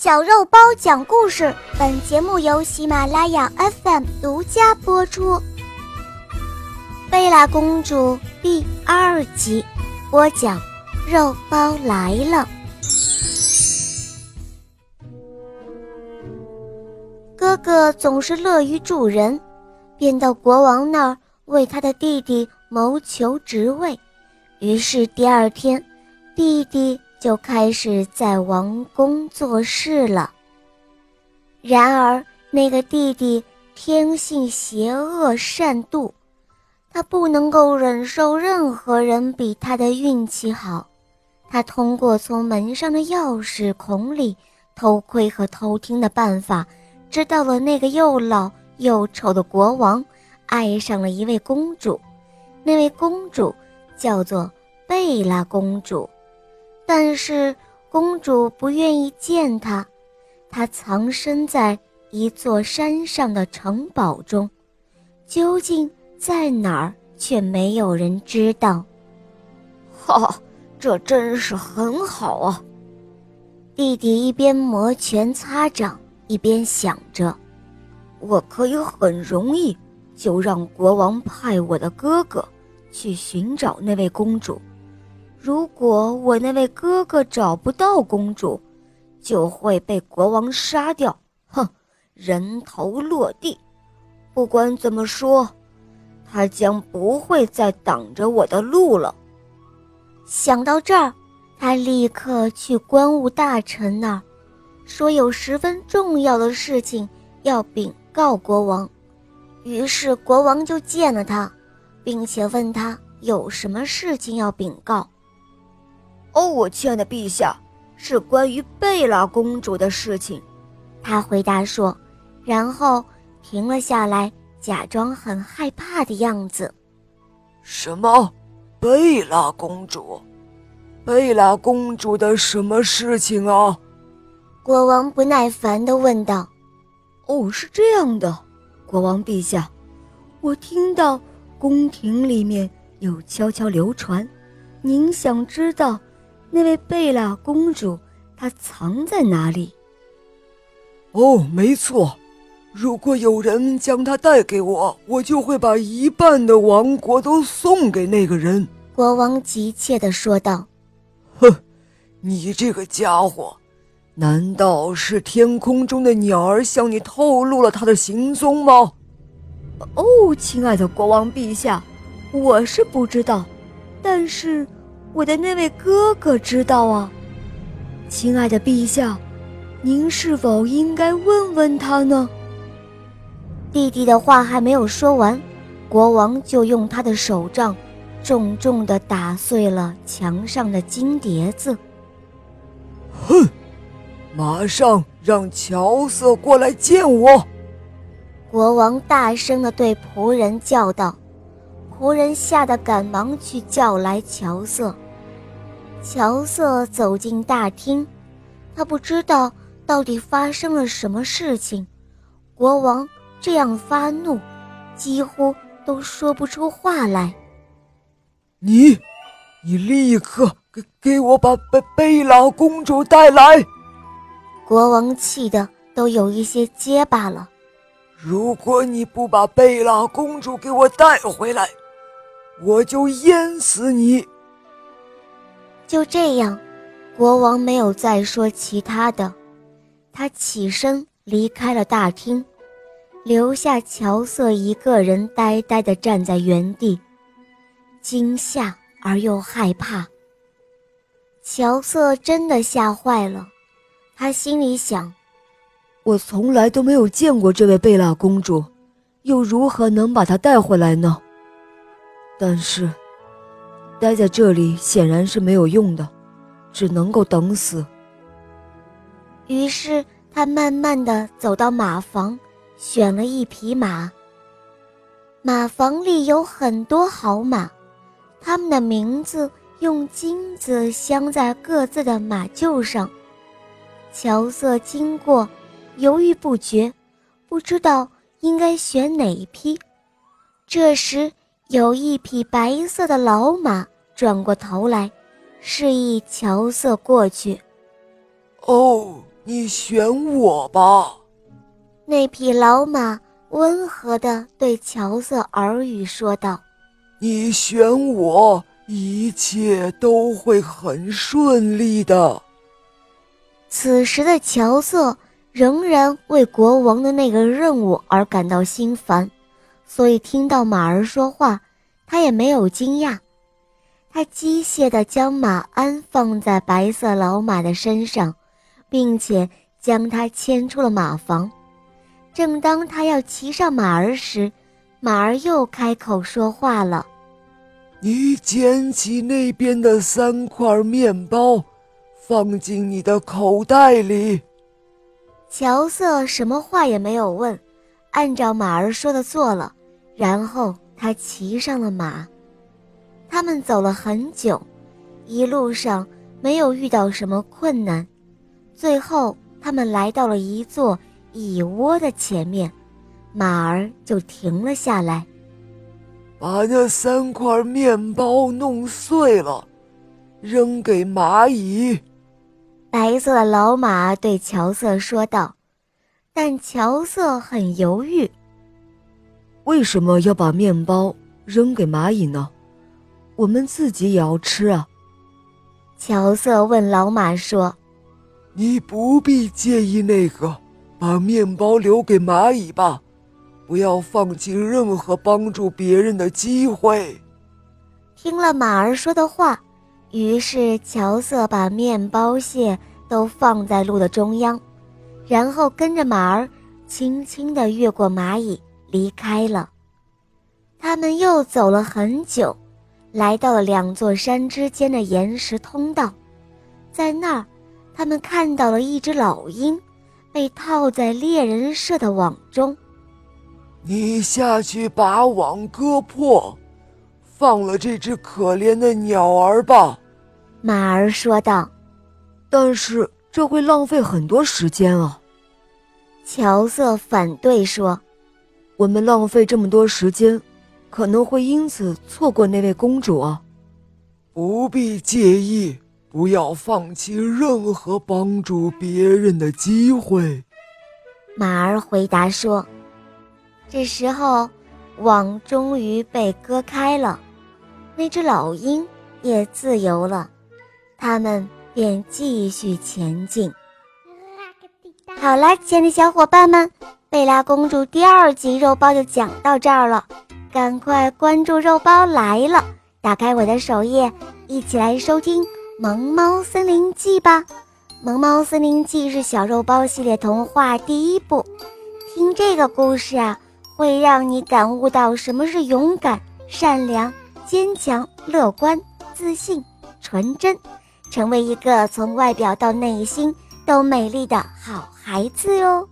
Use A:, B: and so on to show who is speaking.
A: 小肉包讲故事，本节目由喜马拉雅 FM 独家播出。贝拉公主第二集，播讲，肉包来了。哥哥总是乐于助人，便到国王那儿为他的弟弟谋求职位。于是第二天，弟弟。就开始在王宫做事了。然而，那个弟弟天性邪恶善妒，他不能够忍受任何人比他的运气好。他通过从门上的钥匙孔里偷窥和偷听的办法，知道了那个又老又丑的国王爱上了一位公主，那位公主叫做贝拉公主。但是公主不愿意见他，他藏身在一座山上的城堡中，究竟在哪儿却没有人知道。
B: 哈，这真是很好啊！
A: 弟弟一边摩拳擦掌，一边想着：
B: 我可以很容易就让国王派我的哥哥去寻找那位公主。如果我那位哥哥找不到公主，就会被国王杀掉。哼，人头落地。不管怎么说，他将不会再挡着我的路了。
A: 想到这儿，他立刻去关务大臣那儿，说有十分重要的事情要禀告国王。于是国王就见了他，并且问他有什么事情要禀告。
B: 哦，我亲爱的陛下，是关于贝拉公主的事情。
A: 他回答说，然后停了下来，假装很害怕的样子。
C: 什么？贝拉公主？贝拉公主的什么事情啊？
A: 国王不耐烦地问道。
B: 哦，是这样的，国王陛下，我听到宫廷里面有悄悄流传，您想知道。那位贝拉公主，她藏在哪里？
C: 哦，没错，如果有人将她带给我，我就会把一半的王国都送给那个人。
A: 国王急切地说道：“
C: 哼，你这个家伙，难道是天空中的鸟儿向你透露了他的行踪吗？”
B: 哦，亲爱的国王陛下，我是不知道，但是。我的那位哥哥知道啊，亲爱的陛下，您是否应该问问他呢？
A: 弟弟的话还没有说完，国王就用他的手杖重重地打碎了墙上的金碟子。
C: 哼，马上让乔瑟过来见我！
A: 国王大声地对仆人叫道。仆人吓得赶忙去叫来乔瑟。乔瑟走进大厅，他不知道到底发生了什么事情。国王这样发怒，几乎都说不出话来。
C: 你，你立刻给给我把贝贝拉公主带来！
A: 国王气得都有一些结巴了。
C: 如果你不把贝拉公主给我带回来，我就淹死你！
A: 就这样，国王没有再说其他的，他起身离开了大厅，留下乔瑟一个人呆呆地站在原地，惊吓而又害怕。乔瑟真的吓坏了，他心里想：
B: 我从来都没有见过这位贝拉公主，又如何能把她带回来呢？但是。待在这里显然是没有用的，只能够等死。
A: 于是他慢慢的走到马房，选了一匹马。马房里有很多好马，他们的名字用金子镶在各自的马厩上。乔瑟经过，犹豫不决，不知道应该选哪一匹。这时。有一匹白色的老马转过头来，示意乔瑟过去。
C: 哦，你选我吧。”
A: 那匹老马温和地对乔瑟耳语说道：“
C: 你选我，一切都会很顺利的。”
A: 此时的乔瑟仍然为国王的那个任务而感到心烦，所以听到马儿说话，他也没有惊讶。他机械地将马鞍放在白色老马的身上，并且将它牵出了马房。正当他要骑上马儿时，马儿又开口说话了：“
C: 你捡起那边的三块面包，放进你的口袋里。”
A: 乔瑟什么话也没有问，按照马儿说的做了，然后他骑上了马。他们走了很久，一路上没有遇到什么困难。最后，他们来到了一座蚁窝的前面，马儿就停了下来。
C: 把那三块面包弄碎了，扔给蚂蚁。
A: 白色的老马对乔瑟说道，但乔瑟很犹豫。
B: 为什么要把面包扔给蚂蚁呢？我们自己也要吃啊。
A: 乔瑟问老马说：“
C: 你不必介意那个，把面包留给蚂蚁吧，不要放弃任何帮助别人的机会。”
A: 听了马儿说的话，于是乔瑟把面包屑都放在路的中央，然后跟着马儿轻轻地越过蚂蚁离开了。他们又走了很久。来到了两座山之间的岩石通道，在那儿，他们看到了一只老鹰，被套在猎人设的网中。
C: 你下去把网割破，放了这只可怜的鸟儿吧。”
A: 马儿说道。
B: “但是这会浪费很多时间啊。”
A: 乔瑟反对说，“
B: 我们浪费这么多时间。”可能会因此错过那位公主啊！
C: 不必介意，不要放弃任何帮助别人的机会。”
A: 马儿回答说。这时候，网终于被割开了，那只老鹰也自由了，他们便继续前进。好啦，亲爱的小伙伴们，《贝拉公主》第二集肉包就讲到这儿了。赶快关注肉包来了！打开我的首页，一起来收听《萌猫森林记》吧。《萌猫森林记》是小肉包系列童话第一部。听这个故事啊，会让你感悟到什么是勇敢、善良、坚强、乐观、自信、纯真，成为一个从外表到内心都美丽的好孩子哟。